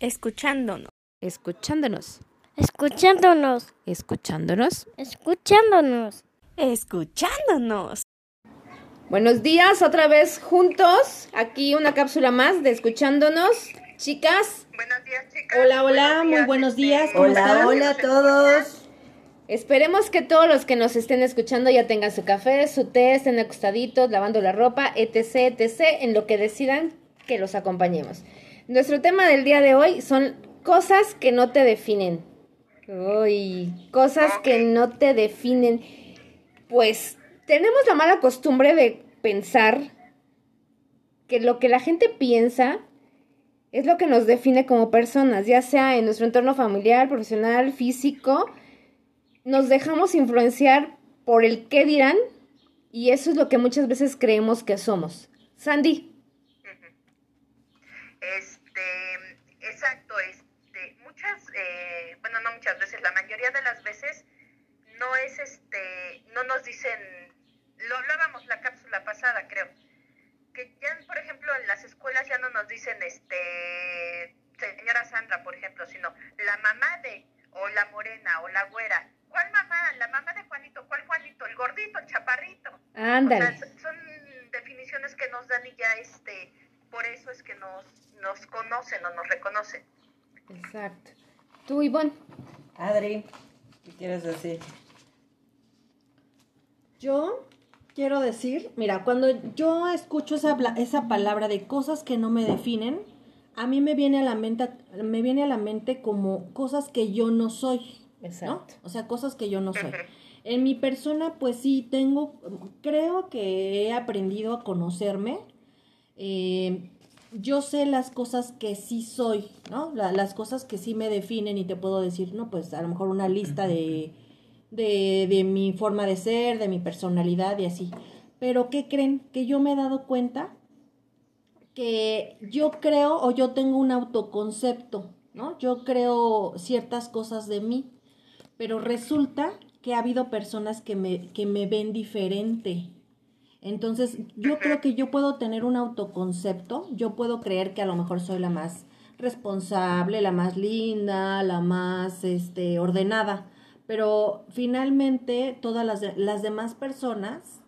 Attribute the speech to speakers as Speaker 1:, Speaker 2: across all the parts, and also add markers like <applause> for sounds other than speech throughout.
Speaker 1: Escuchándonos.
Speaker 2: Escuchándonos.
Speaker 3: Escuchándonos.
Speaker 2: Escuchándonos.
Speaker 3: Escuchándonos.
Speaker 1: Escuchándonos.
Speaker 2: Buenos días, otra vez juntos. Aquí una cápsula más de Escuchándonos. Chicas.
Speaker 4: Buenos días, chicas.
Speaker 5: Hola, hola, muy buenos días. ¿Cómo
Speaker 6: Hola,
Speaker 5: están?
Speaker 6: hola a todos.
Speaker 2: Esperemos que todos los que nos estén escuchando ya tengan su café, su té, estén acostaditos, lavando la ropa, etc, etc, en lo que decidan que los acompañemos. Nuestro tema del día de hoy son cosas que no te definen. Uy, cosas que no te definen. Pues tenemos la mala costumbre de pensar que lo que la gente piensa es lo que nos define como personas, ya sea en nuestro entorno familiar, profesional, físico. Nos dejamos influenciar por el qué dirán y eso es lo que muchas veces creemos que somos. Sandy
Speaker 4: exacto, este, muchas, eh, bueno, no muchas veces, la mayoría de las veces no es, este, no nos dicen, lo hablábamos la cápsula pasada, creo, que ya, por ejemplo, en las escuelas ya no nos dicen, este, señora Sandra, por ejemplo, sino la mamá de, o la morena, o la güera. ¿Cuál mamá? La mamá de Juanito. ¿Cuál Juanito? El gordito, el chaparrito.
Speaker 2: Ándale.
Speaker 4: O sea, son definiciones que nos dan y ya este, por eso es que nos, nos conocen o nos reconocen.
Speaker 2: Exacto. Tú, Ivonne.
Speaker 6: Adri, ¿qué quieres decir?
Speaker 5: Yo quiero decir, mira, cuando yo escucho esa, esa palabra de cosas que no me definen, a mí me viene a la mente, me viene a la mente como cosas que yo no soy. ¿no?
Speaker 2: Exacto.
Speaker 5: O sea, cosas que yo no soy. En mi persona, pues sí, tengo, creo que he aprendido a conocerme. Eh, yo sé las cosas que sí soy, ¿no? La- las cosas que sí me definen y te puedo decir, no, pues a lo mejor una lista de, de, de mi forma de ser, de mi personalidad y así. Pero ¿qué creen? Que yo me he dado cuenta que yo creo o yo tengo un autoconcepto, ¿no? Yo creo ciertas cosas de mí, pero resulta que ha habido personas que me, que me ven diferente. Entonces, yo creo que yo puedo tener un autoconcepto, yo puedo creer que a lo mejor soy la más responsable, la más linda, la más este, ordenada, pero finalmente todas las, de- las demás personas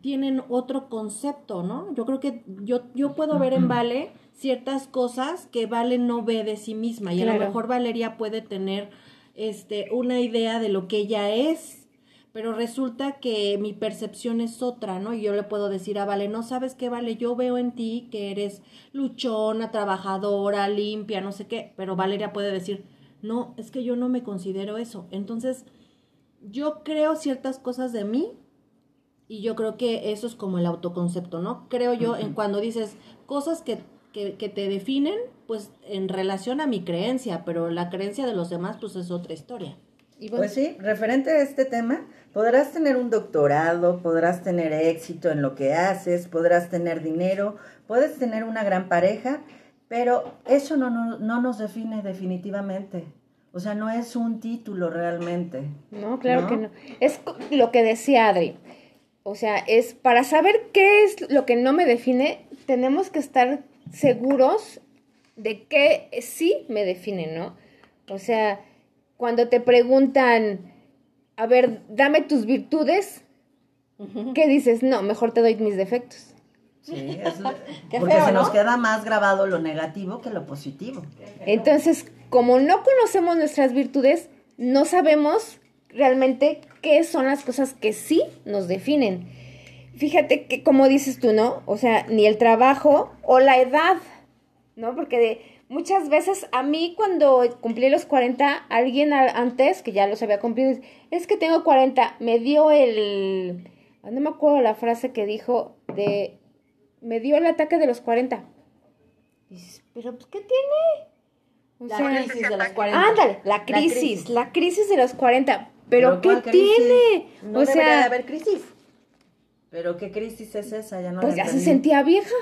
Speaker 5: tienen otro concepto, ¿no? Yo creo que yo, yo puedo ver en Vale ciertas cosas que Vale no ve de sí misma y a lo mejor Valeria puede tener este, una idea de lo que ella es, pero resulta que mi percepción es otra, ¿no? Y yo le puedo decir a Vale, no sabes qué, Vale, yo veo en ti que eres luchona, trabajadora, limpia, no sé qué, pero Valeria puede decir, no, es que yo no me considero eso. Entonces, yo creo ciertas cosas de mí y yo creo que eso es como el autoconcepto, ¿no? Creo yo en cuando dices cosas que, que, que te definen, pues en relación a mi creencia, pero la creencia de los demás, pues es otra historia.
Speaker 2: Ivonne.
Speaker 6: Pues sí, referente a este tema, podrás tener un doctorado, podrás tener éxito en lo que haces, podrás tener dinero, puedes tener una gran pareja, pero eso no, no, no nos define definitivamente. O sea, no es un título realmente.
Speaker 2: No, claro
Speaker 6: ¿no?
Speaker 2: que no. Es lo que decía Adri. O sea, es para saber qué es lo que no me define, tenemos que estar seguros de qué sí me define, ¿no? O sea, cuando te preguntan, a ver, dame tus virtudes, ¿qué dices? No, mejor te doy mis defectos.
Speaker 6: Sí, es, <laughs> porque
Speaker 5: feo,
Speaker 6: se nos
Speaker 5: ¿no?
Speaker 6: queda más grabado lo negativo que lo positivo.
Speaker 2: Entonces, como no conocemos nuestras virtudes, no sabemos realmente qué son las cosas que sí nos definen. Fíjate que, como dices tú, ¿no? O sea, ni el trabajo o la edad, ¿no? Porque de, muchas veces a mí cuando cumplí los 40, alguien antes, que ya los había cumplido, es que tengo 40, me dio el... No me acuerdo la frase que dijo de... Me dio el ataque de los 40. Y dices, pero pues, ¿qué tiene? O
Speaker 5: La
Speaker 2: sea,
Speaker 5: crisis de los 40.
Speaker 2: Ándale, la crisis, la crisis, de los 40. Pero, ¿qué
Speaker 6: ¿cuál crisis?
Speaker 2: tiene?
Speaker 6: No
Speaker 2: o
Speaker 6: debería de
Speaker 2: sea,
Speaker 6: haber crisis. Pero ¿qué crisis es esa? Ya no
Speaker 2: pues
Speaker 6: la
Speaker 2: ya se sentía vieja.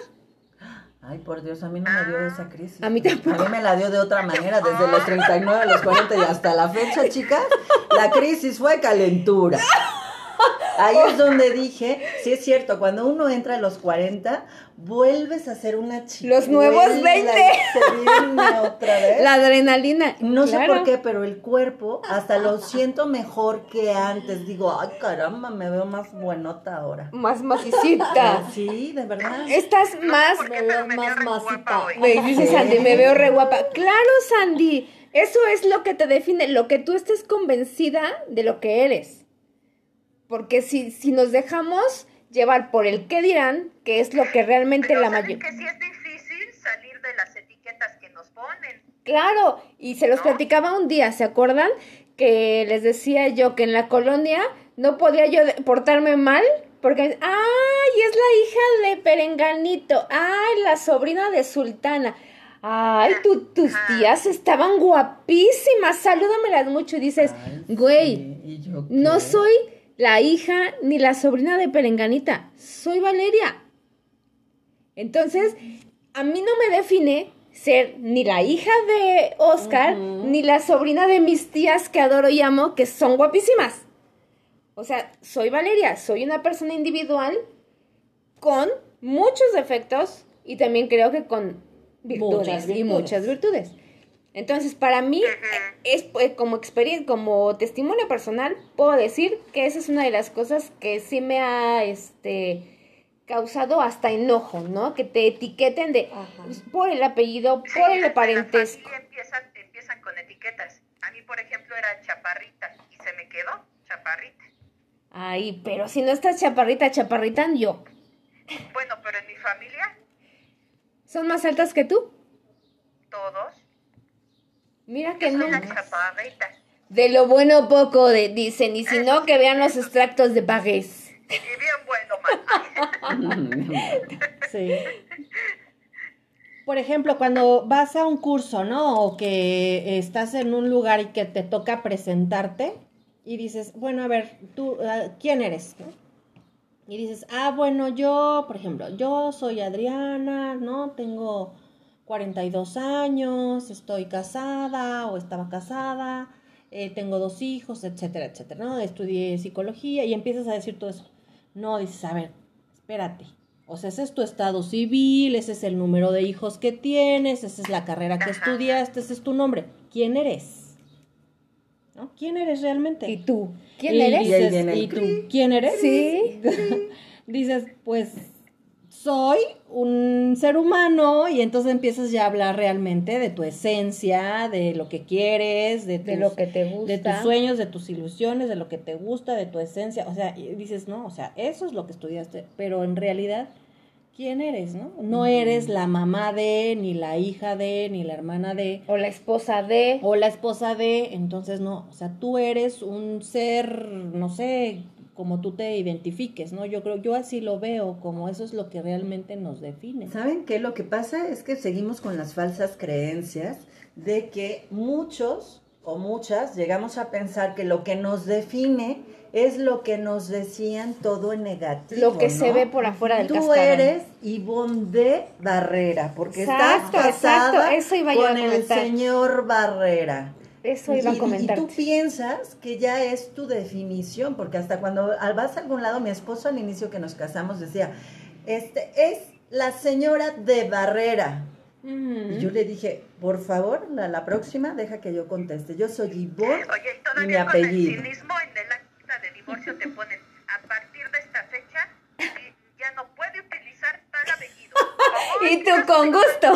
Speaker 6: Ay, por Dios, a mí no me dio esa crisis.
Speaker 2: A mí tampoco.
Speaker 6: A mí me la dio de otra manera, desde los 39 a los 40 y hasta la fecha, chicas. La crisis fue calentura. Ahí es <laughs> donde dije, sí es cierto, cuando uno entra a los 40, vuelves a ser una chica.
Speaker 2: Los nuevos 20.
Speaker 6: Se viene otra <laughs> vez.
Speaker 2: La adrenalina.
Speaker 6: No sé por qué, pero el cuerpo hasta lo siento mejor que antes. Digo, ay caramba, me veo más buenota ahora.
Speaker 2: Más macicita. <laughs>
Speaker 6: Sí, de verdad.
Speaker 2: Estás más.
Speaker 5: me veo
Speaker 4: me
Speaker 5: más
Speaker 4: hoy.
Speaker 2: Me dice. Sandy, me veo re guapa. Claro, Sandy. Eso es lo que te define, lo que tú estés convencida de lo que eres. Porque si, si nos dejamos llevar por el qué dirán, que es lo que realmente
Speaker 4: Pero
Speaker 2: la
Speaker 4: ¿saben
Speaker 2: mayoría.
Speaker 4: que sí es difícil salir de las etiquetas que nos ponen.
Speaker 2: Claro, y se los
Speaker 4: ¿No?
Speaker 2: platicaba un día, ¿se acuerdan? Que les decía yo que en la colonia no podía yo portarme mal porque, ay, es la hija de Perenganito, ay, la sobrina de Sultana, ay, tu- tus tías estaban guapísimas, salúdamelas mucho y dices,
Speaker 6: Ay,
Speaker 2: güey,
Speaker 6: sí, ¿y yo
Speaker 2: no soy la hija ni la sobrina de Perenganita, soy Valeria. Entonces, a mí no me define ser ni la hija de Oscar, ni la sobrina de mis tías que adoro y amo, que son guapísimas. O sea, soy Valeria, soy una persona individual con muchos defectos y también creo que con virtudes,
Speaker 5: Muchas
Speaker 2: y
Speaker 5: virtudes.
Speaker 2: muchas virtudes. Entonces, para mí, es pues, como experiencia, como testimonio personal, puedo decir que esa es una de las cosas que sí me ha este causado hasta enojo, ¿no? Que te etiqueten de
Speaker 5: Ajá.
Speaker 2: pues, por el apellido,
Speaker 4: Sí,
Speaker 2: por el parentesco.
Speaker 4: Empiezan, empiezan con etiquetas. A mí, por ejemplo, era chaparrita y se me quedó chaparrita.
Speaker 2: Ay, pero si no estás chaparrita, chaparrita yo.
Speaker 4: Bueno, pero en mi familia,
Speaker 2: ¿Son más altas que tú?
Speaker 4: todos.
Speaker 2: Mira que no. De lo bueno poco de, dicen, y si no, que vean los extractos de París.
Speaker 4: Y bien bueno. <laughs>
Speaker 5: Sí. Por ejemplo, cuando vas a un curso, ¿no? O que estás en un lugar y que te toca presentarte y dices, bueno, a ver, tú, ah, ¿quién eres? ¿no? Y dices, ah, bueno, yo, por ejemplo, yo soy Adriana, ¿no? Tengo 42 años, estoy casada o estaba casada, eh, tengo dos hijos, etcétera, etcétera, ¿no? Estudié psicología y empiezas a decir todo eso. No, dices, a ver, espérate. O sea, ese es tu estado civil, ese es el número de hijos que tienes, esa es la carrera que estudiaste, ese es tu nombre. ¿Quién eres? ¿No? ¿Quién eres realmente?
Speaker 2: ¿Y tú? ¿Quién
Speaker 5: Y
Speaker 2: eres?
Speaker 5: Dices, ¿Y tú quién eres?
Speaker 2: Sí. <laughs>
Speaker 5: dices, pues soy un ser humano y entonces empiezas ya a hablar realmente de tu esencia, de lo que quieres, de,
Speaker 2: De
Speaker 5: tus-
Speaker 2: lo que te gusta.
Speaker 5: de tus sueños, de tus ilusiones, de lo que te gusta, de tu esencia. O sea, dices, no, o sea, eso es lo que estudiaste, pero en realidad, ¿quién eres, no? No eres la mamá de, ni la hija de, ni la hermana de,
Speaker 2: O la esposa de.
Speaker 5: o la esposa de, entonces no, o sea, tú eres un ser, no sé, como tú te identifiques, ¿no? Yo creo, yo así lo veo, como eso es lo que realmente nos define.
Speaker 6: ¿Saben qué? Lo que pasa es que seguimos con las falsas creencias de que muchos o muchas llegamos a pensar que lo que nos define es lo que nos decían todo en negativo.
Speaker 2: Lo que se ve por afuera del
Speaker 6: Tú
Speaker 2: cascarón.
Speaker 6: eres Ivonne de Barrera, porque
Speaker 2: Exacto,
Speaker 6: estás casada
Speaker 2: exacto, eso iba yo a
Speaker 6: con el señor Barrera.
Speaker 2: Eso
Speaker 6: Y,
Speaker 2: iba a
Speaker 6: y
Speaker 2: comentar.
Speaker 6: tú piensas que ya es tu definición, porque hasta cuando al- vas a algún lado, mi esposo al inicio que nos casamos decía, este es la señora de Barrera. Y yo le dije, por favor, la, la próxima deja que yo conteste. Yo soy Ivonne
Speaker 4: Oye, y
Speaker 6: y mi
Speaker 4: todavía con el
Speaker 6: apellido.
Speaker 4: cinismo en el acta de divorcio te ponen, a partir de esta fecha, y ya no puede utilizar tal apellido. <laughs>
Speaker 2: Y tú con gusto.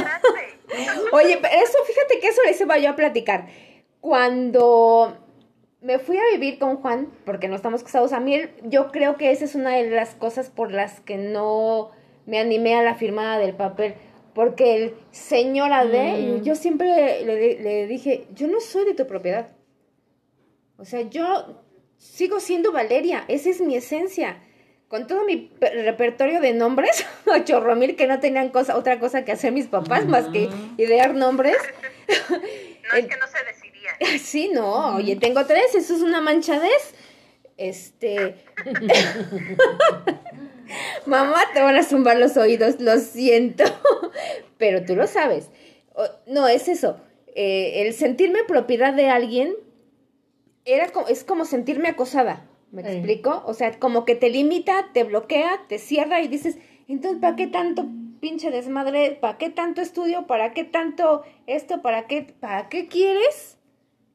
Speaker 2: Oye, pero eso, fíjate que eso les iba yo a platicar. Cuando me fui a vivir con Juan, porque no estamos casados, a mí él- yo creo que esa es una de las cosas por las que no me animé a la firmada del papel. Porque el señora de,
Speaker 5: Mm.
Speaker 2: yo siempre le, le dije, yo no soy de tu propiedad. O sea, yo sigo siendo Valeria, esa es mi esencia. Con todo mi pe- repertorio de nombres, <laughs> chorro mil que no tenían cosa, otra cosa que hacer mis papás más que idear nombres. <laughs>
Speaker 4: No es que no se. <laughs>
Speaker 2: Sí, no, oye, tengo tres, eso es una manchadez. Este. <laughs> Mamá, te van a zumbar los oídos, lo siento. <laughs> Pero tú lo sabes. No, es eso. eh, el sentirme propiedad de alguien era co- es como sentirme acosada. ¿Me explico? O sea, como que te limita, te bloquea, te cierra y dices, entonces, ¿para qué tanto pinche desmadre? ¿Para qué tanto estudio? ¿Para qué tanto esto? ¿Para qué, para qué quieres?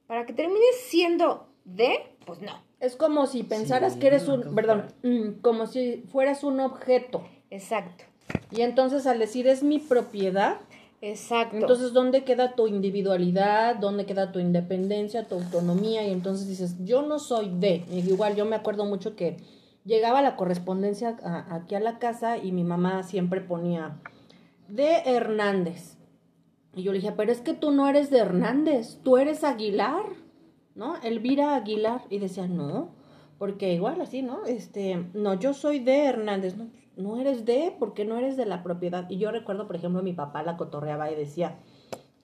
Speaker 2: ¿Para que termines siendo de? Pues no.
Speaker 5: Es como si pensaras
Speaker 6: Sí,
Speaker 5: que eres
Speaker 6: no,
Speaker 5: un, perdón, mm, como si fueras un objeto.
Speaker 2: Exacto.
Speaker 5: Y entonces al decir es mi propiedad,
Speaker 2: Exacto.
Speaker 5: entonces ¿dónde queda tu individualidad? ¿Dónde queda tu independencia, tu autonomía? Y entonces dices, yo no soy de. Y igual yo me acuerdo mucho que llegaba la correspondencia a- aquí a la casa y mi mamá siempre ponía de Hernández. Y yo le dije, pero es que tú no eres de Hernández, tú eres Aguilar, ¿no? Elvira Aguilar. Y decía, no, porque igual así, ¿no? Este, no, yo soy de Hernández, no, no eres de, porque no eres de la propiedad. Y yo recuerdo, por ejemplo, mi papá la cotorreaba y decía,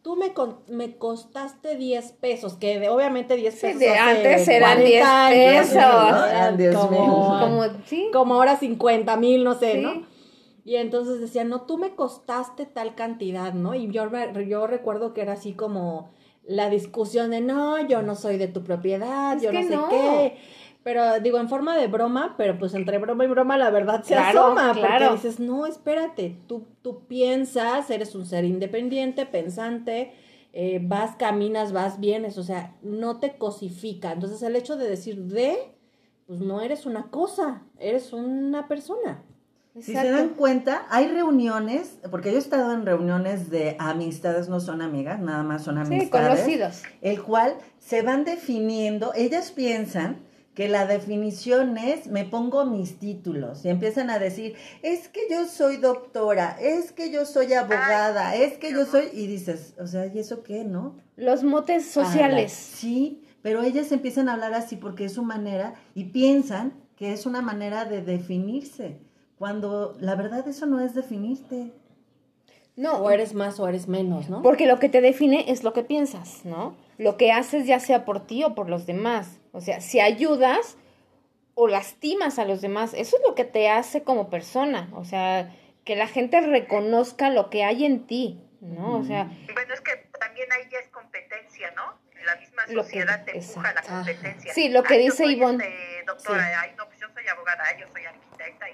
Speaker 5: tú me, con- me costaste 10 pesos, que de- obviamente 10
Speaker 2: Sí,
Speaker 5: pesos.
Speaker 2: de
Speaker 5: hace
Speaker 2: antes eran
Speaker 5: 40
Speaker 2: 10
Speaker 5: años,
Speaker 2: pesos.
Speaker 5: ¿no?
Speaker 6: Eran 10
Speaker 5: como,
Speaker 6: mil.
Speaker 2: como, sí.
Speaker 5: como ahora 50 mil, no sé,
Speaker 2: Sí.
Speaker 5: ¿no? Y entonces decía, no, tú me costaste tal cantidad, ¿no? Y yo, yo recuerdo que era así como la discusión de, no, yo no soy de tu propiedad,
Speaker 2: Es
Speaker 5: yo no sé
Speaker 2: no.
Speaker 5: qué. Pero digo, en forma de broma, pero pues entre broma y broma la verdad se
Speaker 2: Claro,
Speaker 5: asoma.
Speaker 2: claro.
Speaker 5: Porque dices, no, espérate, tú, tú piensas, eres un ser independiente, pensante, eh, vas, caminas, vas, vienes, o sea, no te cosifica. Entonces el hecho de decir de, pues no eres una cosa, eres una persona.
Speaker 6: Si se dan cuenta, hay reuniones, porque yo he estado en reuniones de amistades, no son amigas, nada más son
Speaker 2: Sí,
Speaker 6: amistades.
Speaker 2: conocidos.
Speaker 6: El cual se van definiendo, ellas piensan que la definición es me pongo mis títulos y empiezan a decir, es que yo soy doctora, es que yo soy abogada,
Speaker 4: Ay,
Speaker 6: es que yo soy, y dices, o sea, ¿y eso qué, no?
Speaker 2: Los motes sociales.
Speaker 6: Sí, pero ellas empiezan a hablar así porque es su manera y piensan que es una manera de definirse, cuando la verdad eso no es definirte.
Speaker 2: No,
Speaker 5: O eres más o eres menos, ¿no?
Speaker 2: Porque lo que te define es lo que piensas, ¿no? Lo que haces ya sea por ti o por los demás. O sea, si ayudas o lastimas a los demás, eso es lo que te hace como persona. O sea, que la gente reconozca lo que hay en ti, ¿no? O sea,
Speaker 4: Bueno, es que también ahí ya es competencia, ¿no? La misma
Speaker 2: Lo que-
Speaker 4: sociedad te empuja a la competencia.
Speaker 2: Sí, lo que
Speaker 4: Ay,
Speaker 2: dice Ivonne.
Speaker 4: este, doctora,
Speaker 2: Sí.
Speaker 4: ay, no, pues yo soy abogada, ay, yo soy arquitecta, y,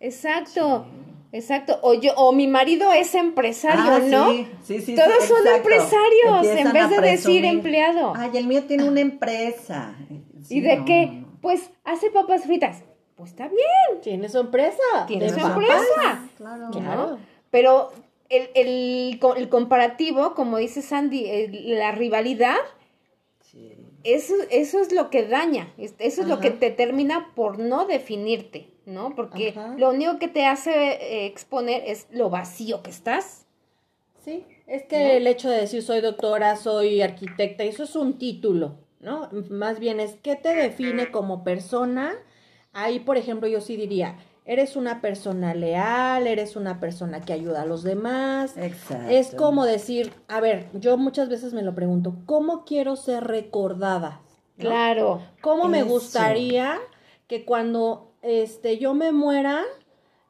Speaker 2: exacto, exacto. O yo, o mi marido es empresario,
Speaker 6: Ah,
Speaker 2: ¿no?
Speaker 6: sí, sí, sí,
Speaker 2: Todos
Speaker 6: sí,
Speaker 2: son
Speaker 6: exacto.
Speaker 2: empresarios, en vez de decir empleado.
Speaker 6: Ay, el mío tiene una empresa. Sí,
Speaker 2: ¿Y de
Speaker 6: no,
Speaker 2: qué?
Speaker 6: no, no.
Speaker 2: Pues hace papas fritas. Pues está bien.
Speaker 5: Tiene su empresa.
Speaker 2: Tiene su
Speaker 5: papas.
Speaker 2: empresa.
Speaker 6: Claro.
Speaker 5: Claro.
Speaker 2: Pero el, el, el comparativo, como dice Sandy, el- la rivalidad,
Speaker 6: Sí.
Speaker 2: eso, eso es lo que daña, es- eso es lo que te termina por no definirte, ¿no? Porque
Speaker 5: Ajá.
Speaker 2: lo único que te hace eh, exponer es lo vacío que estás.
Speaker 5: Sí, es que el hecho de decir soy doctora, soy arquitecta, eso es un título, ¿no? Más bien es qué te define como persona. Ahí, por ejemplo, yo sí diría, eres una persona leal, eres una persona que ayuda a los demás.
Speaker 6: Exacto.
Speaker 5: Es como decir, a ver, yo muchas veces me lo pregunto, ¿cómo quiero ser recordada? ¿No?
Speaker 2: Claro.
Speaker 5: ¿Cómo me gustaría que cuando este yo me muera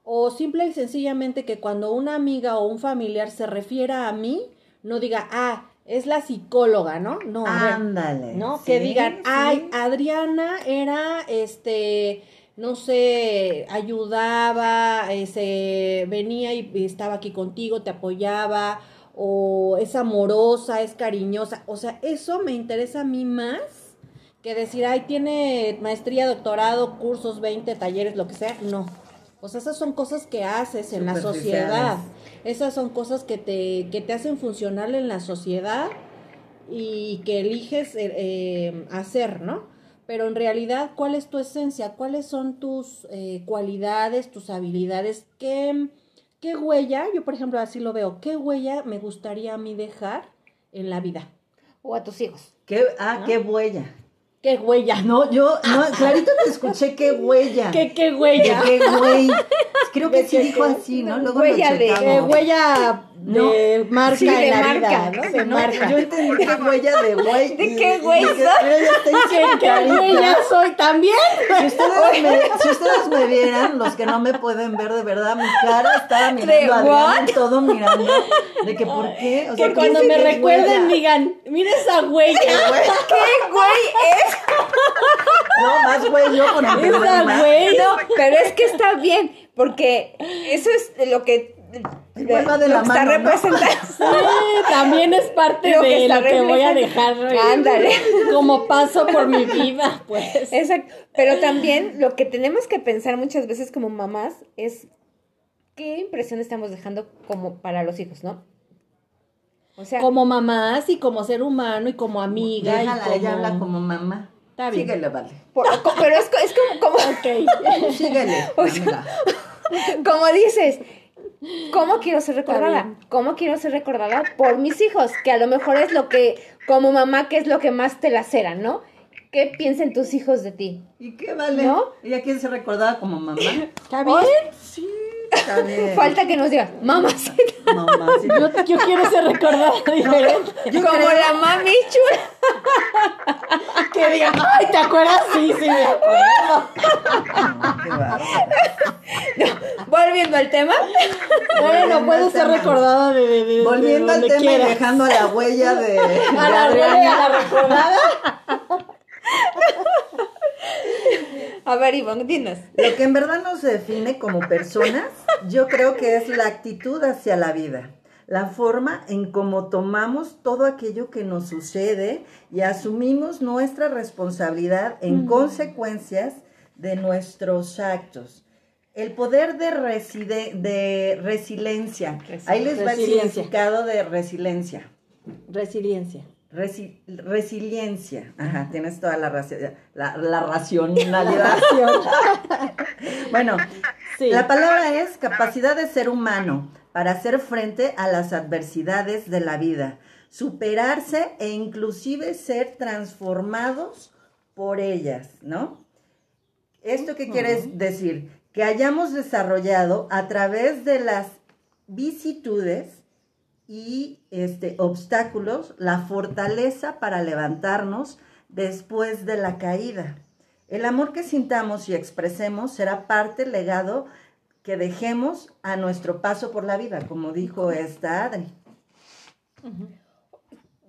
Speaker 5: o simple y sencillamente que cuando una amiga o un familiar se refiera a mí, no diga, "Ah, es la psicóloga", ¿no? No, a ver,
Speaker 6: Ándale.
Speaker 5: ¿no?
Speaker 6: Sí,
Speaker 5: que digan,
Speaker 6: sí.
Speaker 5: "Ay, Adriana era este no sé, ayudaba, eh, se venía y y estaba aquí contigo, te apoyaba, o es amorosa, es cariñosa. O sea, eso me interesa a mí más que decir, ay, tiene maestría, doctorado, cursos, 20 talleres, lo que sea. No. O sea, esas son cosas que haces en la sociedad. Esas son cosas que te, que te hacen funcionar en la sociedad y que eliges eh, eh, hacer, ¿no? Pero en realidad, ¿cuál es tu esencia? ¿Cuáles son tus eh, cualidades, tus habilidades? ¿Qué, ¿Qué huella? Yo, por ejemplo, así lo veo. ¿Qué huella me gustaría a mí dejar en la vida?
Speaker 2: O a tus hijos.
Speaker 6: ¿Qué, ah, qué huella.
Speaker 5: ¿Qué huella?
Speaker 6: No, yo, no, <laughs> clarito te escuché qué huella.
Speaker 5: ¿Qué, qué
Speaker 6: ¿De
Speaker 5: huella?
Speaker 6: qué güey? Creo que
Speaker 5: ¿De
Speaker 6: sí
Speaker 5: qué,
Speaker 6: dijo
Speaker 5: qué?
Speaker 6: así, ¿no? Luego
Speaker 2: huella
Speaker 6: lo
Speaker 2: de-
Speaker 6: checamos.
Speaker 5: huella de marca
Speaker 2: Sí, de
Speaker 5: en la
Speaker 2: marca,
Speaker 5: vida,
Speaker 2: ¿no?
Speaker 5: ¿no? De
Speaker 6: No,
Speaker 5: marca.
Speaker 6: yo entendí que huella de güey. <laughs>
Speaker 2: ¿De qué güey
Speaker 6: dije,
Speaker 2: soy?
Speaker 6: "Mira, ya está diciendo
Speaker 5: ¿Qué
Speaker 6: carita".
Speaker 5: güey ya soy también?
Speaker 6: Si ustedes, me, si ustedes me vieran, los que no me pueden ver de verdad, mi cara estaba mirando
Speaker 2: ¿De
Speaker 6: a? Adrián, todo mirando. De que, ¿por qué? O sea,
Speaker 5: Que
Speaker 6: ¿qué
Speaker 5: cuando me recuerden
Speaker 6: huella?
Speaker 5: digan, mira esa huella. <laughs>
Speaker 2: ¿Qué güey es? <laughs>
Speaker 6: No, más güey, yo con el
Speaker 5: güey.
Speaker 2: No, pero es que está bien, porque eso es lo que,
Speaker 6: de
Speaker 2: lo
Speaker 6: la
Speaker 2: que está
Speaker 6: mano, ¿no?
Speaker 2: representando. <laughs>
Speaker 5: Sí, también es parte
Speaker 2: Lo
Speaker 5: de lo que voy a dejar.
Speaker 2: Ándale.
Speaker 5: Como paso por mi vida, pues.
Speaker 2: Exacto. Pero también lo que tenemos que pensar muchas veces como mamás es qué impresión estamos dejando como para los hijos, ¿no? O sea,
Speaker 5: Como mamás y como ser humano y como amiga.
Speaker 6: Déjala,
Speaker 5: y como...
Speaker 6: ella habla como mamá.
Speaker 5: Está bien.
Speaker 6: Síguele, vale.
Speaker 2: por- pero es, es como, como,
Speaker 5: Ok. <laughs>
Speaker 6: Síguele. amiga.
Speaker 2: como dices, ¿cómo quiero ser recordada? ¿Cómo quiero ser recordada por mis hijos? Que a lo mejor es lo que, como mamá, que es lo que más te lacera, ¿no? ¿Qué piensan tus hijos de ti?
Speaker 6: ¿Y qué vale?
Speaker 2: ¿No?
Speaker 6: ¿Ella quiere ser recordada como mamá?
Speaker 5: ¿Está bien?
Speaker 6: Sí, está bien. <laughs>
Speaker 2: Falta que nos digan, mamacita,
Speaker 6: Mamá, sí.
Speaker 5: Yo, yo quiero ser recordada diferente.
Speaker 6: Yo
Speaker 2: como
Speaker 6: creo-
Speaker 2: la mami chula.
Speaker 5: Que digan, ay, ¿te acuerdas? Sí, sí, me acuerdo.
Speaker 2: Volviendo al tema.
Speaker 5: Bueno, puedo ser recordada de, de, de-
Speaker 6: Volviendo
Speaker 5: de
Speaker 6: al tema y dejando la huella de,
Speaker 5: A
Speaker 6: de
Speaker 5: la huella, la recordada.
Speaker 2: A ver, Ivonne, dinos.
Speaker 6: Lo que en verdad nos define como personas, yo creo que es la actitud hacia la vida, la forma en cómo tomamos todo aquello que nos sucede y asumimos nuestra responsabilidad en consecuencias de nuestros actos. El poder de, reside- de resiliencia. Ahí les va el significado de resiliencia.
Speaker 5: Resiliencia.
Speaker 6: Resi- resiliencia. Ajá, tienes toda la, raci- la, la racionalidad. <laughs> bueno,
Speaker 5: Sí.
Speaker 6: la palabra es capacidad de ser humano para hacer frente a las adversidades de la vida, superarse e inclusive ser transformados por ellas, ¿no? ¿Esto qué quiere decir? Que hayamos desarrollado a través de las vicitudes y este, obstáculos la fortaleza para levantarnos después de la caída. El amor que sintamos y expresemos será parte legado que dejemos a nuestro paso por la vida, como dijo esta Adri.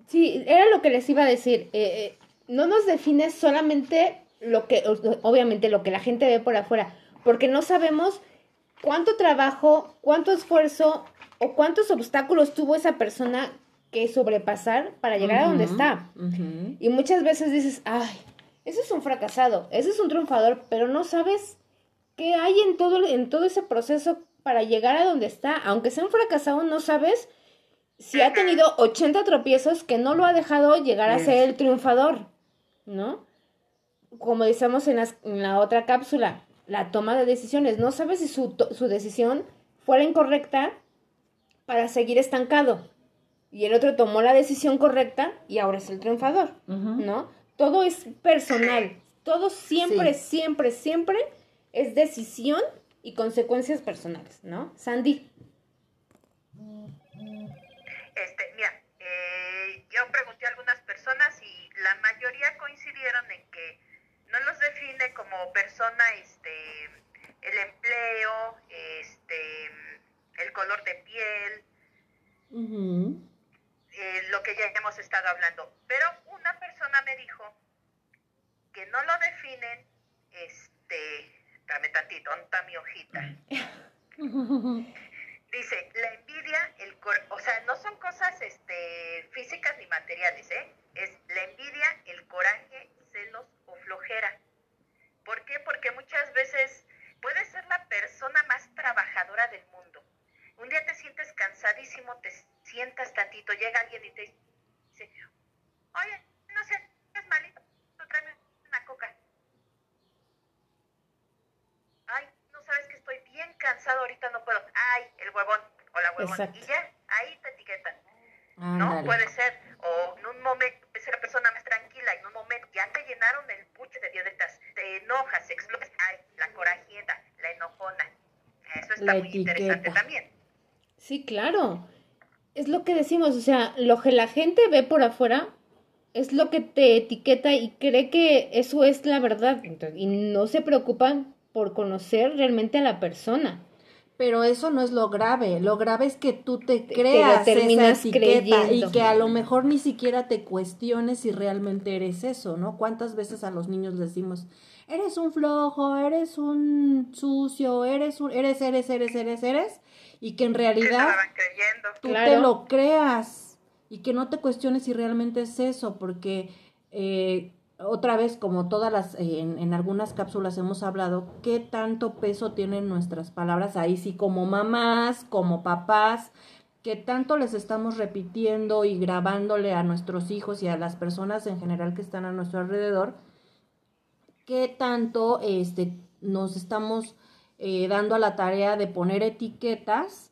Speaker 2: Sí, era lo que les iba a decir. eh, eh, no nos define solamente lo que, obviamente, lo que la gente ve por afuera, porque no sabemos cuánto trabajo, cuánto esfuerzo o cuántos obstáculos tuvo esa persona que sobrepasar para llegar a donde está. Y muchas veces dices, ay, ese es un fracasado, ese es un triunfador, pero no sabes qué hay en todo, en todo ese proceso para llegar a donde está. Aunque sea un fracasado, no sabes si ha tenido 80 tropiezos que no lo ha dejado llegar a ser el triunfador, ¿no? Como decíamos en, las- en la otra cápsula, la toma de decisiones. No sabes si su, su decisión fue la incorrecta para seguir estancado. Y el otro tomó la decisión correcta y ahora es el triunfador, ¿no? Todo es personal. Todo siempre, siempre, siempre es decisión y consecuencias personales, ¿no? Sandy.
Speaker 4: Este, mira, eh, yo pregunté a algunas personas y la mayoría coincidieron en que no los define como persona este el empleo, este el color de piel, eh, lo que ya hemos estado hablando. Pero una persona me dijo que no lo definen, este, dame tantito, ¿dónde está mi hojita? <laughs> Dice, la envidia, el cor- o sea, no son cosas este, físicas ni materiales, ¿eh? Es la envidia, el coraje, celos o flojera. ¿Por qué? Porque muchas veces puedes ser la persona más trabajadora del. Un día te sientes cansadísimo, te sientas tantito, llega alguien y te dice, oye, no sé, es malito, tú tráeme una coca. Ay, no sabes que estoy bien cansado, ahorita no puedo. Ay, el huevón o la huevón.
Speaker 2: Exacto.
Speaker 4: Y ya, ahí te etiquetan. ¿no? Puede ser. O en un momento, ser la persona más tranquila, en un momento ya te llenaron el puche de diodetas, te enojas, explotas. Ay, la corajienta, la enojona. Eso está
Speaker 5: La
Speaker 4: muy interesante también.
Speaker 2: Sí, claro. es lo que decimos, o sea, lo que la gente ve por afuera es lo que te etiqueta y cree que eso es la verdad y no se preocupan por conocer realmente a la persona.
Speaker 5: Pero eso no es lo grave. Lo grave es que tú te creas
Speaker 2: lo terminas
Speaker 5: esa etiqueta
Speaker 2: creyendo.
Speaker 5: y que a lo mejor ni siquiera te cuestiones si realmente eres eso, ¿no? ¿Cuántas veces a los niños les decimos, eres un flojo, eres un sucio, eres un, eres, eres, eres, eres, eres, y que en realidad tú
Speaker 2: Claro.
Speaker 5: te lo creas y que no te cuestiones si realmente es eso, porque eh, otra vez, como todas las, eh, en, en algunas cápsulas hemos hablado, qué tanto peso tienen nuestras palabras, ahí sí como mamás, como papás, que tanto les estamos repitiendo y grabándole a nuestros hijos y a las personas en general que están a nuestro alrededor, qué tanto este, nos estamos eh, dando a la tarea de poner etiquetas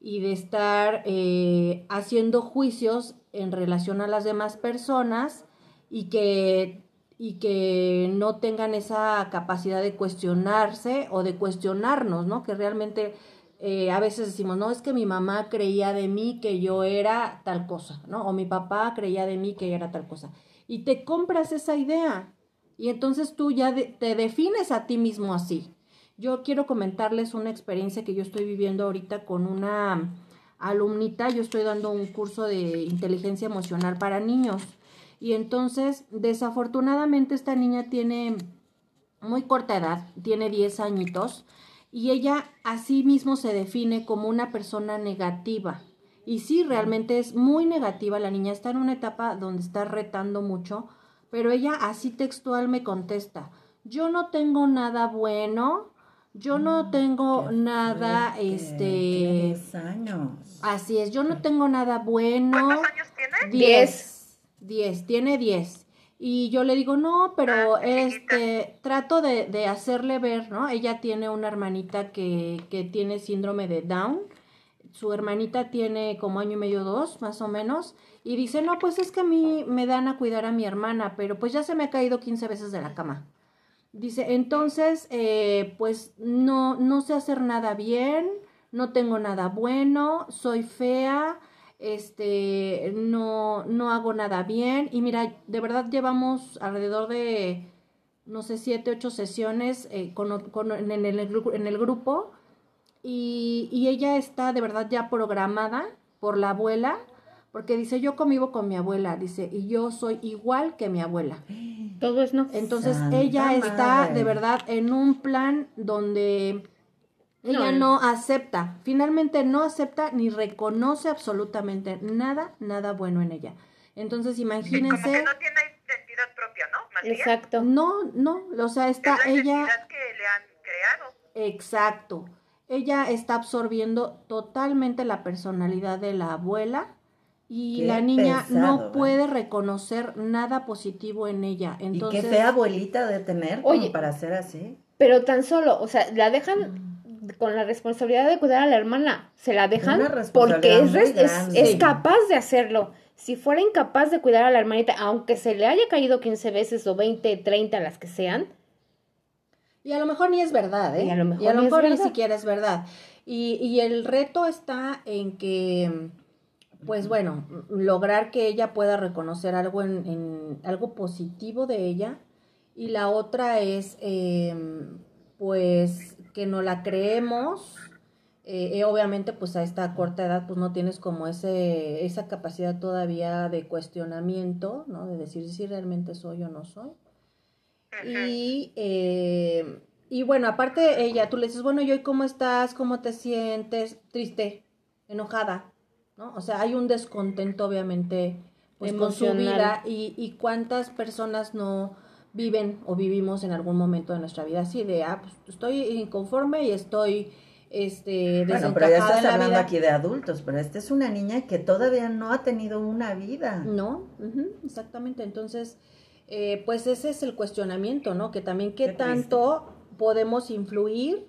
Speaker 5: y de estar eh, haciendo juicios en relación a las demás personas y que, y que no tengan esa capacidad de cuestionarse o de cuestionarnos, ¿no? Que realmente eh, a veces decimos, no, es que mi mamá creía de mí que yo era tal cosa, ¿no? O mi papá creía de mí que era tal cosa. Y te compras esa idea y entonces tú ya te defines a ti mismo así. Yo quiero comentarles una experiencia que yo estoy viviendo ahorita con una alumnita. Yo estoy dando un curso de inteligencia emocional para niños. Y entonces, desafortunadamente, esta niña tiene muy corta edad, tiene 10 añitos, y ella a sí mismo se define como una persona negativa. Y sí, realmente es muy negativa. La niña está en una etapa donde está retando mucho, pero ella así textual me contesta, yo no tengo nada bueno, yo no tengo
Speaker 6: Qué
Speaker 5: nada,
Speaker 6: fuerte,
Speaker 5: este,
Speaker 6: tiene 10 años.
Speaker 5: así es, yo no tengo nada bueno.
Speaker 4: ¿Cuántos años tiene?
Speaker 5: Diez. Diez, tiene diez. Y yo le digo, no, pero
Speaker 4: Ah,
Speaker 5: este, trato de, de hacerle ver, ¿no? Ella tiene una hermanita que, que tiene síndrome de Down. Su hermanita tiene como año y medio, dos, más o menos. Y dice, no, pues es que a mí me dan a cuidar a mi hermana, pero pues ya se me ha caído 15 veces de la cama. Dice, entonces, eh, pues no, no sé hacer nada bien, no tengo nada bueno, soy fea, este, no, no hago nada bien. Y mira, de verdad llevamos alrededor de, no sé, siete, ocho sesiones eh, con, en, el, en el grupo. Y, y ella está de verdad ya programada por la abuela, porque dice, yo convivo con mi abuela, dice, y yo soy igual que mi abuela.
Speaker 2: Todo es no.
Speaker 5: Entonces
Speaker 6: Santa
Speaker 5: ella está de verdad en un plan donde ella
Speaker 2: No.
Speaker 5: no acepta, finalmente no acepta ni reconoce absolutamente nada, nada bueno en ella. Entonces
Speaker 4: Como que
Speaker 5: imagínense,
Speaker 4: no tiene identidad propia, ¿no? Más bien.
Speaker 2: Exacto.
Speaker 5: no, no, o sea,
Speaker 4: Es
Speaker 5: está
Speaker 4: la
Speaker 5: ella,
Speaker 4: identidad que le han creado.
Speaker 5: exacto, ella está absorbiendo totalmente la personalidad de la abuela y
Speaker 6: Qué
Speaker 5: la niña
Speaker 6: pesado,
Speaker 5: no
Speaker 6: ¿eh?
Speaker 5: puede reconocer nada positivo en ella. Entonces,
Speaker 6: y qué fea abuelita de tener como para ser así.
Speaker 2: Pero tan solo, o sea, la dejan con la responsabilidad de cuidar a la hermana. Se la dejan
Speaker 6: Una
Speaker 2: porque
Speaker 6: responsabilidad
Speaker 2: es, es, es capaz de hacerlo. Si fuera incapaz de cuidar a la hermanita, aunque se le haya caído 15 veces o 20, 30, las que sean,
Speaker 5: Y a lo mejor ni es verdad, ¿eh?
Speaker 2: Y a lo mejor ni es
Speaker 5: ni siquiera es verdad. Y, y el reto está en que, pues bueno, lograr que ella pueda reconocer algo en, en- algo positivo de ella. Y la otra es, eh, pues, que no la creemos. Eh, eh, obviamente, pues a esta corta edad, pues no tienes como ese, esa capacidad todavía de cuestionamiento, ¿no? De decir si realmente soy o no soy. Y, eh, y bueno, aparte ella, tú le dices, bueno, ¿y hoy cómo estás? ¿Cómo te sientes? Triste, enojada, ¿no? O sea, hay un descontento, obviamente, pues con su vida. Y, y cuántas personas no viven o vivimos en algún momento de nuestra vida así de, ah, pues estoy inconforme y estoy, este,
Speaker 6: Bueno, pero ya estás hablando
Speaker 5: vida.
Speaker 6: aquí de adultos, pero esta es una niña que todavía no ha tenido una vida.
Speaker 5: No, exactamente. Entonces, eh, pues ese es el cuestionamiento, ¿no? Que también qué,
Speaker 6: Qué triste.
Speaker 5: tanto podemos influir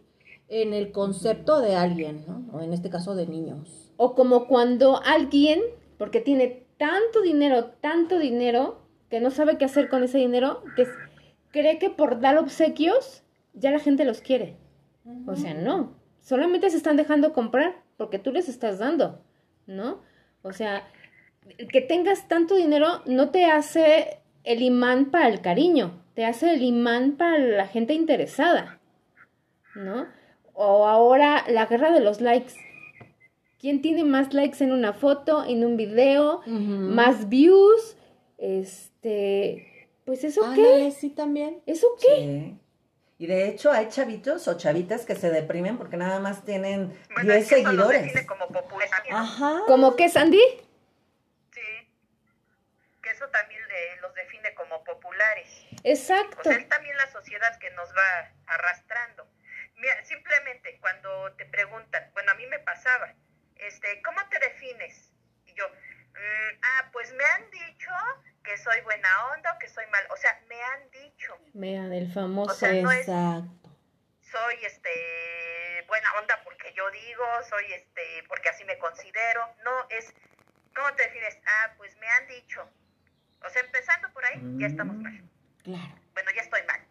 Speaker 5: en el concepto de alguien, ¿no? O en este caso de niños.
Speaker 2: O como cuando alguien, porque tiene tanto dinero, tanto dinero, que no sabe qué hacer con ese dinero, que cree que por dar obsequios ya la gente los quiere. O sea, no. Solamente se están dejando comprar porque tú les estás dando, ¿no? O sea, que tengas tanto dinero no te hace el imán para el cariño, te hace el imán para la gente interesada, ¿no? O ahora la guerra de los likes. ¿Quién tiene más likes en una foto, en un video, más views? Este, pues eso qué?
Speaker 5: Ándale, sí también.
Speaker 2: ¿Eso qué?
Speaker 6: Sí. Y de hecho hay chavitos o chavitas que se deprimen porque nada más tienen
Speaker 4: Bueno,
Speaker 6: 10
Speaker 4: es que
Speaker 6: seguidores.
Speaker 4: define como popular.
Speaker 5: Ajá.
Speaker 2: ¿Cómo qué, Sandy?
Speaker 4: Sí. Que eso también le- los define como populares. O
Speaker 2: Exacto.
Speaker 4: sea, es también la sociedad que nos va arrastrando. Mira, simplemente cuando te preguntan, bueno, a mí me pasaba, este, ¿cómo te defines? Y yo, "Mm, ah, pues me han dicho que soy buena onda o que soy mal. O sea, me han dicho,
Speaker 2: Vean, el famoso.
Speaker 4: O sea, no es-
Speaker 5: Exacto.
Speaker 4: soy este buena onda porque yo digo, soy este porque así me considero. No, es, ¿cómo te defines? Ah, pues me han dicho. O sea, empezando por ahí, ya estamos mal.
Speaker 5: Claro.
Speaker 4: Bueno, ya estoy mal.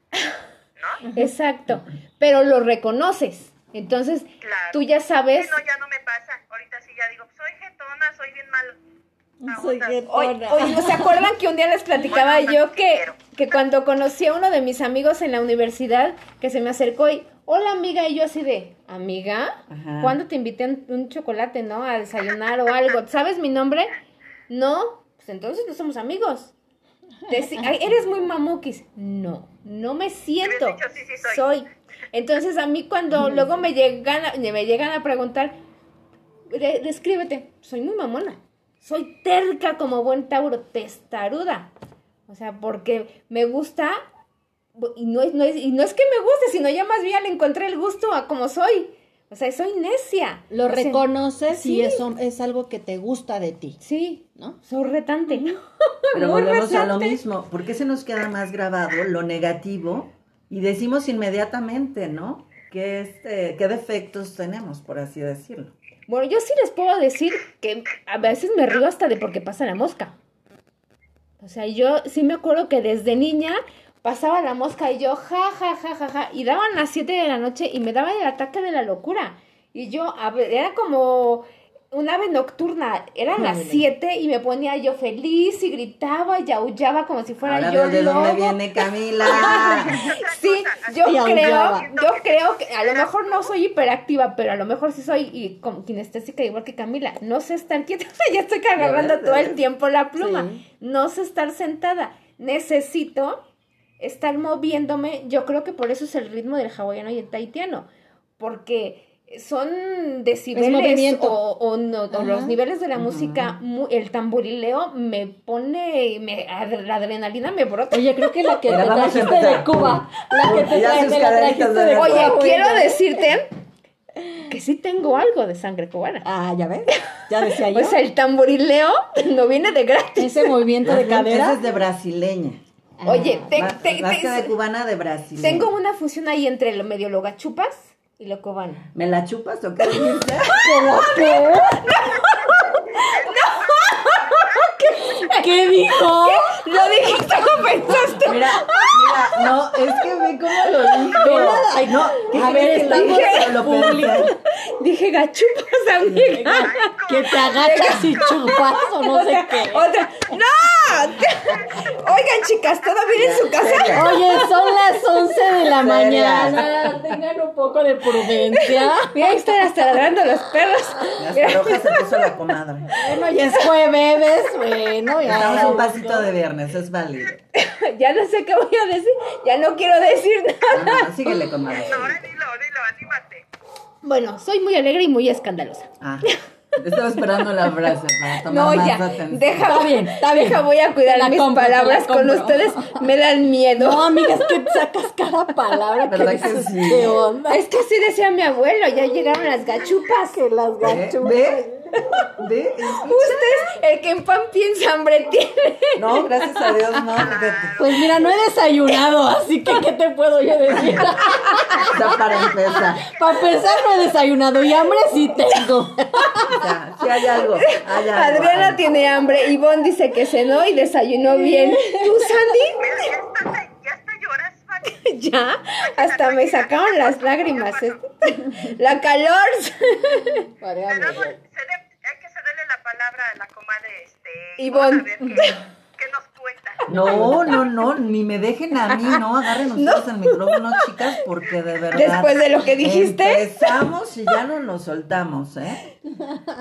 Speaker 4: ¿No? <laughs>
Speaker 2: Exacto. Pero lo reconoces. Entonces,
Speaker 4: Claro.
Speaker 2: tú ya sabes.
Speaker 4: Sí, no, ya no me pasa. Ahorita sí ya digo, soy jetona, soy bien mal.
Speaker 5: Soy
Speaker 4: onda.
Speaker 2: Oye,
Speaker 5: jetona.
Speaker 2: oye, ¿no se acuerdan que un día les platicaba
Speaker 4: Bueno,
Speaker 2: yo que, que cuando conocí a uno de mis amigos en la universidad, que se me acercó y, hola amiga, y yo así de, amiga,
Speaker 6: Ajá.
Speaker 2: ¿cuándo te invité un, un chocolate, no? A desayunar o algo. ¿Sabes mi nombre? No, pues entonces no somos amigos. Deci- <laughs> Ay, eres muy mamuquis. No, no me siento.
Speaker 4: dicho, sí, sí soy.
Speaker 2: Entonces a mí cuando luego me llegan a, me llegan a preguntar, "De- descríbete, soy muy mamona. Soy terca como buen Tauro, testaruda. O sea, porque me gusta y no es, no es, y no es que me guste, sino ya más bien le encontré el gusto a como soy. O sea, soy necia.
Speaker 5: Lo
Speaker 2: O sea,
Speaker 5: reconoces
Speaker 2: sí.
Speaker 5: y eso es algo que te gusta de ti,
Speaker 2: Sí,
Speaker 5: ¿no?
Speaker 2: soy retante. <laughs>
Speaker 6: Pero
Speaker 2: Muy
Speaker 6: volvemos a lo mismo. ¿Por qué se nos queda más grabado lo negativo y decimos inmediatamente, ¿no? ¿Qué, este, qué defectos tenemos, por así decirlo?
Speaker 2: Bueno, yo sí les puedo decir que a veces me río hasta de porque pasa la mosca. O sea, yo sí me acuerdo que desde niña pasaba la mosca y yo ja, ja, ja, ja, ja, y daban las 7 de la noche y me daba el ataque de la locura. Y yo, era como un ave nocturna, eran las 7 y me ponía yo feliz y gritaba y aullaba como si fuera
Speaker 6: Ahora
Speaker 2: yo
Speaker 6: veo de dónde
Speaker 2: lobo.
Speaker 6: viene Camila. <laughs>
Speaker 2: Sí, yo
Speaker 5: Y
Speaker 2: creo,
Speaker 5: aullaba.
Speaker 2: yo creo que a lo mejor no soy hiperactiva, pero a lo mejor sí soy y como kinestésica igual que Camila. No sé estar quieta, <laughs> ya estoy agarrando todo el tiempo la pluma.
Speaker 5: Sí.
Speaker 2: No sé estar sentada. Necesito estar moviéndome. Yo creo que por eso es el ritmo del hawaiano y el tahitiano, porque son decibeles o, o no- o los niveles de la música, el tamborileo me pone, me, la adrenalina me brota.
Speaker 5: Oye, creo que la que te trajiste de. Cuba, la que te
Speaker 6: Ya
Speaker 5: tra-
Speaker 6: sus
Speaker 5: me la
Speaker 6: caderitas
Speaker 5: trajiste
Speaker 6: de
Speaker 5: de
Speaker 6: Cuba.
Speaker 2: Oye, quiero decirte que sí tengo algo de sangre cubana.
Speaker 5: Ah, ya ves, ya decía <laughs> yo.
Speaker 2: O sea, el tamborileo no viene de gratis.
Speaker 5: Ese movimiento de cadera.
Speaker 6: es de brasileña.
Speaker 2: Oye, te-
Speaker 6: Más,
Speaker 2: te-
Speaker 6: más que
Speaker 2: te-
Speaker 6: de cubana, de brasileña.
Speaker 2: tengo una fusión ahí entre lo medio lo gachupas y lo cubano.
Speaker 6: ¿Me la chupas o qué? <laughs>
Speaker 5: ¿Pero <laughs> qué? ¿Qué dijo?
Speaker 2: Lo dijiste como pensaste.
Speaker 6: Mira, mira, no, es que ve cómo lo dijo.
Speaker 5: Ay,
Speaker 6: no, ¿qué
Speaker 5: a ver, estamos
Speaker 6: dije? Lo pensé.
Speaker 2: Dije gachupas, amiga.
Speaker 5: Que te agachas y chupas o no sé qué.
Speaker 2: Otra. ¡No! Oigan, chicas, ¿todo bien en su casa?
Speaker 5: Oye, son las 11 de la mañana. Tengan un poco de prudencia.
Speaker 2: Mira, ahí están hasta ladrando los perros.
Speaker 6: Las rojas se puso la comadre.
Speaker 5: Bueno, ya es jueves, bueno, ya.
Speaker 6: Estamos un pasito de viernes, es válido. <laughs>
Speaker 2: ya no sé qué voy a decir. Ya no quiero decir nada.
Speaker 6: No, no, síguele, comadre.
Speaker 4: No, ahora dilo, dilo, anímate.
Speaker 2: Bueno, soy muy alegre y muy escandalosa.
Speaker 6: Ah, <laughs> estaba esperando la frase para tomar
Speaker 2: No,
Speaker 6: más
Speaker 2: ya.
Speaker 6: atención.
Speaker 2: Deja,
Speaker 5: Está bien, está bien.
Speaker 2: Deja, voy a cuidar
Speaker 5: La
Speaker 2: mis
Speaker 5: compro,
Speaker 2: palabras con ustedes. Me dan miedo.
Speaker 5: No, amiga, es que sacas cada palabra que
Speaker 6: ¿Verdad que
Speaker 5: dices,
Speaker 6: sí?
Speaker 5: ¿qué onda?
Speaker 2: Es que así decía mi abuelo, ya llegaron las gachupas.
Speaker 5: Que las
Speaker 6: ¿Ve?
Speaker 5: gachupas.
Speaker 6: ¿Ve? ¿Ve?
Speaker 2: Ustedes, el que en pan piensa, hambre tiene.
Speaker 6: No, gracias a Dios, no, fíjate.
Speaker 5: Pues mira, no he desayunado, así que ¿qué te puedo yo decir?
Speaker 6: Sea, para empezar.
Speaker 5: Para empezar, no he desayunado y hambre sí tengo.
Speaker 6: Sea, sí hay algo. Hay algo
Speaker 2: Adriana
Speaker 6: hay.
Speaker 2: tiene hambre, Ivonne dice que cenó y desayunó bien. ¿Tú, Sandy? <laughs>
Speaker 4: Ya
Speaker 2: hasta me sacaron las lágrimas. ¿eh? La calor. <laughs>
Speaker 4: Damos- cede- hay que cederle la palabra a la comadre este,
Speaker 2: Ivonne.
Speaker 4: a ver qué, <laughs> qué nos cuenta.
Speaker 6: No, no, no, ni me dejen a mí, no, agarren ustedes el micrófono, chicas, porque de verdad.
Speaker 2: Después de lo que dijiste.
Speaker 6: Empezamos y ya no nos soltamos, ¿eh?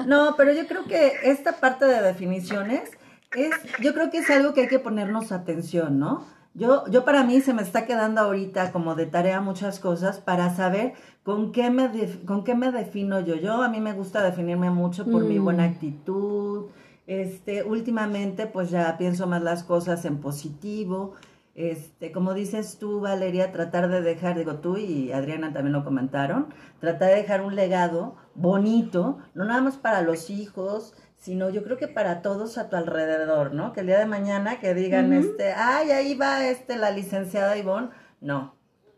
Speaker 6: No, pero yo creo que esta parte de definiciones es, yo creo que es algo que hay que ponernos atención, ¿no? Yo, yo para mí se me está quedando ahorita como de tarea muchas cosas para saber con qué me, def- con qué me defino yo. Yo a mí me gusta definirme mucho por mi buena actitud. Este, últimamente pues ya pienso más las cosas en positivo. Este, como dices tú, Valeria, tratar de dejar, digo tú y Adriana también lo comentaron, tratar de dejar un legado bonito, no nada más para los hijos, sino yo creo que para todos a tu alrededor, ¿no? Que el día de mañana que digan, este, ay, ahí va este, la licenciada Ivonne, no.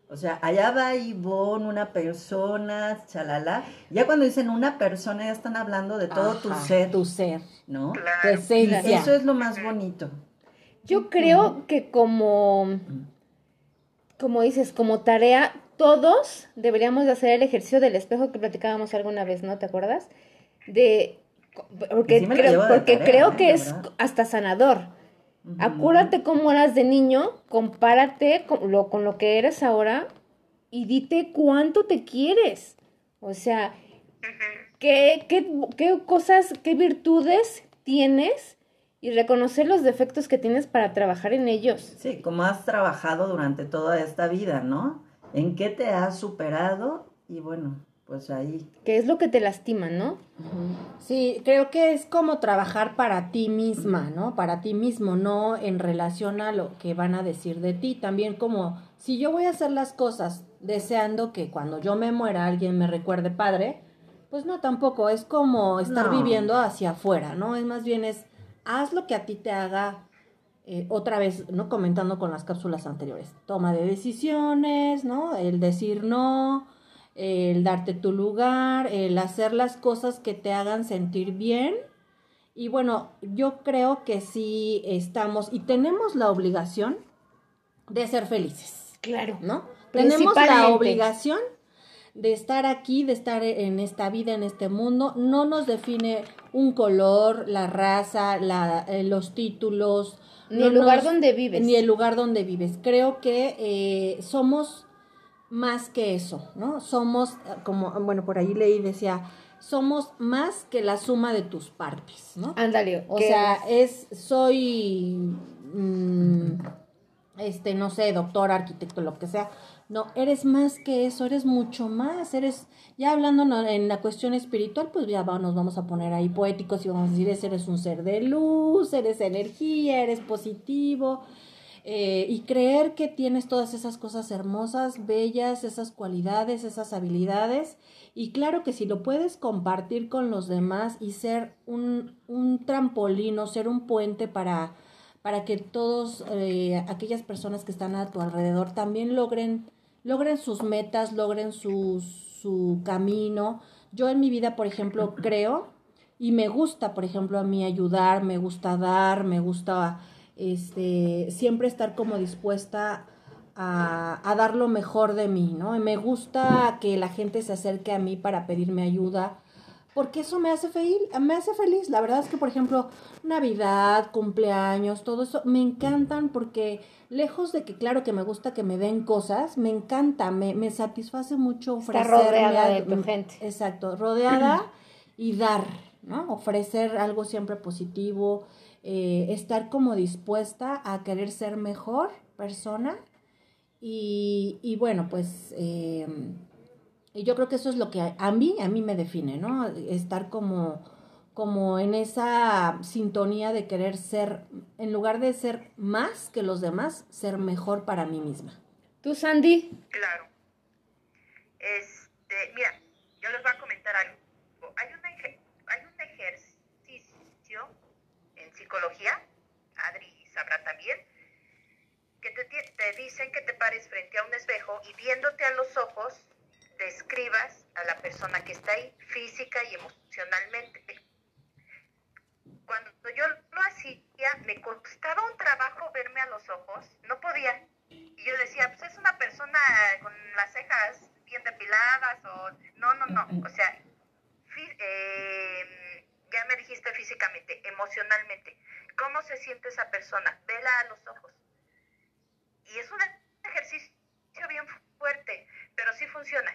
Speaker 6: O sea, allá va Ivonne, una persona, chalala. Ya cuando dicen una persona, ya están hablando de todo tu ser,
Speaker 5: Tu ser.
Speaker 6: ¿no?
Speaker 5: Tu
Speaker 4: Claro.
Speaker 6: Y
Speaker 5: esencia.
Speaker 6: eso es lo más bonito.
Speaker 2: Yo creo que como, como dices, como tarea, todos deberíamos de hacer el ejercicio del espejo que platicábamos alguna vez, ¿no? ¿Te acuerdas? De porque creo, porque
Speaker 6: tarea,
Speaker 2: creo
Speaker 6: ¿eh?
Speaker 2: que es
Speaker 6: verdad.
Speaker 2: hasta sanador. Acuérdate cómo eras de niño, compárate con lo, con lo que eres ahora y dite cuánto te quieres. O sea, qué, qué, qué cosas, qué virtudes tienes y reconocer los defectos que tienes para trabajar en ellos.
Speaker 6: Sí, como has trabajado durante toda esta vida, ¿no? ¿En qué te has superado? Y bueno, pues ahí.
Speaker 2: Que es lo que te lastima, ¿no?
Speaker 5: Sí, creo que es como trabajar para ti misma, ¿no? Para ti mismo, no en relación a lo que van a decir de ti. También como si yo voy a hacer las cosas deseando que cuando yo me muera alguien me recuerde padre, pues no, tampoco. Es como estar
Speaker 6: No.
Speaker 5: viviendo hacia afuera, ¿no? Es más bien es haz lo que a ti te haga. eh, otra vez, ¿no? Comentando con las cápsulas anteriores. Toma de decisiones, ¿no? El decir no, el darte tu lugar, el hacer las cosas que te hagan sentir bien. Y bueno, yo creo que sí estamos y tenemos la obligación de ser felices,
Speaker 2: Claro.
Speaker 5: ¿no? Tenemos la obligación de estar aquí, de estar en esta vida, en este mundo. No nos define un color, la raza, la, eh, los títulos.
Speaker 2: Ni
Speaker 5: no
Speaker 2: el lugar
Speaker 5: nos-
Speaker 2: donde vives.
Speaker 5: Ni el lugar donde vives. Creo que eh, somos más que eso, ¿no? Somos, eh, como, bueno, por ahí leí, decía, somos más que la suma de tus partes, ¿no?
Speaker 2: Ándale.
Speaker 5: O sea, es, soy, mm, este, no sé, doctor, arquitecto, lo que sea. No, eres más que eso, eres mucho más, eres, ya hablando en la cuestión espiritual, pues ya va- nos vamos a poner ahí poéticos y vamos a decir, es- eres un ser de luz, eres energía, eres positivo, eh, y creer que tienes todas esas cosas hermosas, bellas, esas cualidades, esas habilidades. Y claro que si lo puedes compartir con los demás y ser un, un trampolín ser un puente para, para que todos eh, aquellas personas que están a tu alrededor también logren, logren sus metas, logren su, su camino. Yo en mi vida, por ejemplo, creo y me gusta, por ejemplo, a mí ayudar, me gusta dar, me gusta este, siempre estar como dispuesta a, a dar lo mejor de mí, ¿no? Y me gusta que la gente se acerque a mí para pedirme ayuda, porque eso me hace feliz, me hace feliz. La verdad es que, por ejemplo, Navidad, cumpleaños, todo eso, me encantan porque lejos de que, claro, que me gusta que me den cosas, me encanta, me, me satisface mucho
Speaker 2: Estar
Speaker 5: ofrecerme
Speaker 2: rodeada
Speaker 5: a-
Speaker 2: de tu gente.
Speaker 5: Exacto, rodeada y dar, ¿no? Ofrecer algo siempre positivo, eh, estar como dispuesta a querer ser mejor persona y, y bueno, pues eh, y yo creo que eso es lo que a, a mí, a mí me define, ¿no? Estar como, como en esa sintonía de querer ser, en lugar de ser más que los demás, ser mejor para mí misma.
Speaker 2: ¿Tú, Sandy?
Speaker 4: Claro. Este, mira, yo les voy a comentar algo. Hay, una eje- hay un ejercicio en psicología, Adri sabrá también, que te, dicen que te pares frente a un espejo y viéndote a los ojos, describas a la persona que está ahí, física y emocionalmente. Cuando yo lo hacía, me costaba un trabajo verme a los ojos, no podía. Y yo decía, pues es una persona con las cejas bien depiladas o... No, no, no. O sea, eh, ya me dijiste físicamente. persona, vela a los ojos. Y es un ejercicio bien fuerte, pero sí funciona.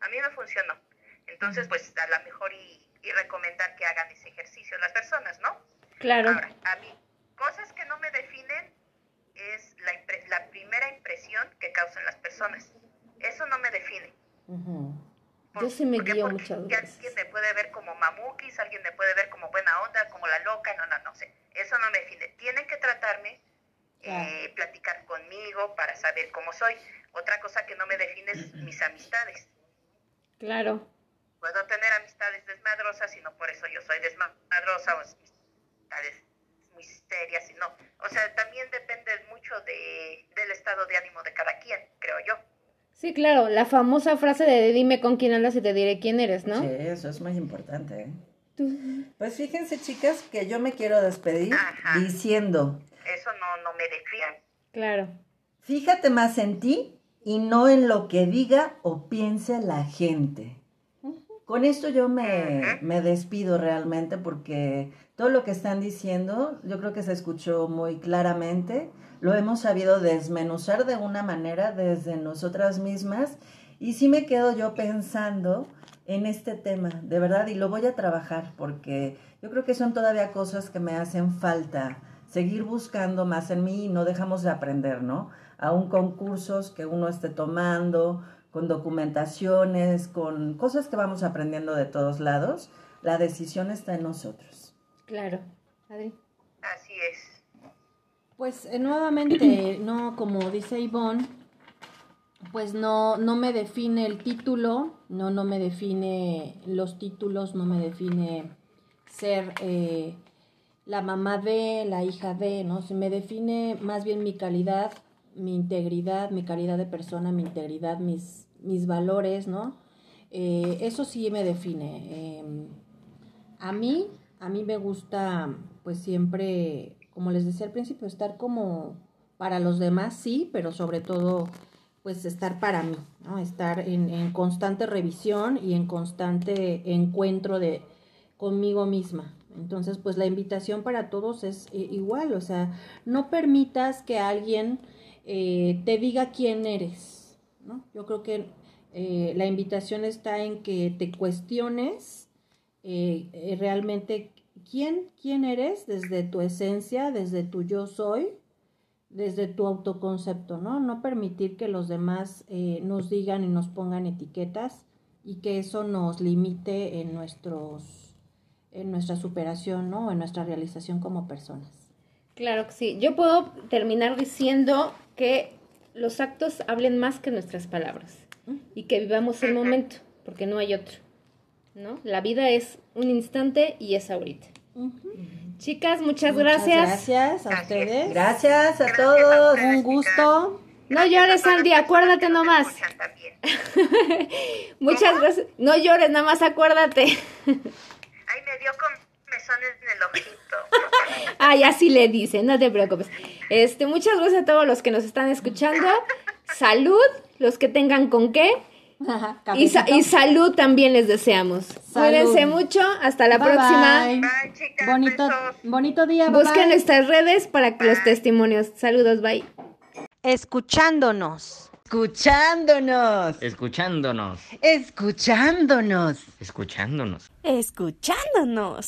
Speaker 4: A mí me funcionó. Entonces, pues a lo mejor y, recomendar que hagan ese ejercicio las personas, ¿no?
Speaker 2: Claro.
Speaker 4: Ahora, a mí, cosas que no me definen es la, la primera impresión que causan las personas. Eso no me define.
Speaker 2: Yo sí me guío muchas veces.
Speaker 4: Alguien me puede ver como mamuquis, alguien me puede ver como buena onda, como la loca, no, no, no sé. Eso no me define. Tienen que tratarme, eh, platicar conmigo para saber cómo soy. Otra cosa que no me define es mis amistades.
Speaker 2: Claro.
Speaker 4: Puedo tener amistades desmadrosas y no por eso yo soy desmadrosa o amistades muy serias y no. O sea, también depende mucho de, del estado de ánimo de cada quien, creo yo.
Speaker 2: Sí, claro, la famosa frase de dime con quién andas y te diré quién eres, ¿no?
Speaker 6: Sí, eso es muy importante. ¿eh? Pues fíjense, chicas, que yo me quiero despedir diciendo...
Speaker 4: Eso no, no me define.
Speaker 2: Claro.
Speaker 6: Fíjate más en ti y no en lo que diga o piense la gente. Con esto yo me, me, despido realmente porque todo lo que están diciendo yo creo que se escuchó muy claramente lo hemos sabido desmenuzar de una manera desde nosotras mismas y sí me quedo yo pensando en este tema, de verdad, y lo voy a trabajar porque yo creo que son todavía cosas que me hacen falta, seguir buscando más en mí y no dejamos de aprender, ¿no? Aún concursos que uno esté tomando, con documentaciones, con cosas que vamos aprendiendo de todos lados, la decisión está en nosotros.
Speaker 2: Claro, Adri.
Speaker 4: Así es.
Speaker 5: Pues eh, nuevamente, <clears throat> no, como dice Ivonne, pues no, no me define el título, no, no me define los títulos, no me define ser eh, la mamá de, la hija de, ¿no? Se me define más bien mi calidad, mi integridad, mi calidad de persona, mi integridad, mis, mis valores, ¿no? Eh, eso sí me define. Em, a mí, a mí me gusta, pues siempre como les decía al principio, estar como para los demás, sí, pero sobre todo, pues estar para mí, ¿no? Estar en, constante revisión y en constante encuentro de conmigo misma. Entonces, pues la invitación para todos es eh, igual, o sea, no permitas que alguien eh, te diga quién eres, ¿no? Yo creo que eh, la invitación está en que te cuestiones realmente quién, quién eres desde tu esencia, desde tu yo soy, desde tu autoconcepto, ¿no? No permitir que los demás eh, nos digan y nos pongan etiquetas y que eso nos limite en nuestros en nuestra superación, ¿no? En nuestra realización como personas.
Speaker 2: Claro que sí. Yo puedo terminar diciendo que los actos hablen más que nuestras palabras y que vivamos el momento, porque no hay otro. ¿No? La vida es un instante y es ahorita. Chicas, muchas, gracias.
Speaker 5: Gracias a ustedes.
Speaker 6: Gracias a todos.
Speaker 5: Un gusto.
Speaker 2: No llores, Andy, acuérdate nomás. <laughs> muchas gracias. No llores, nada más acuérdate. <laughs>
Speaker 4: Ay, me dio comezones en el ojito. <laughs>
Speaker 2: Ay, así le dice, no te preocupes. Este, muchas gracias a todos los que nos están escuchando. Salud, los que tengan con qué <laughs> y, y, salud también les deseamos. Cuídense mucho. Hasta la próxima.
Speaker 5: bonito, bonito día.
Speaker 2: Busquen nuestras redes para que los testimonios. Saludos. Bye.
Speaker 1: Escuchándonos.
Speaker 6: Escuchándonos.
Speaker 7: Escuchándonos.
Speaker 6: Escuchándonos.
Speaker 7: Escuchándonos.
Speaker 1: Escuchándonos.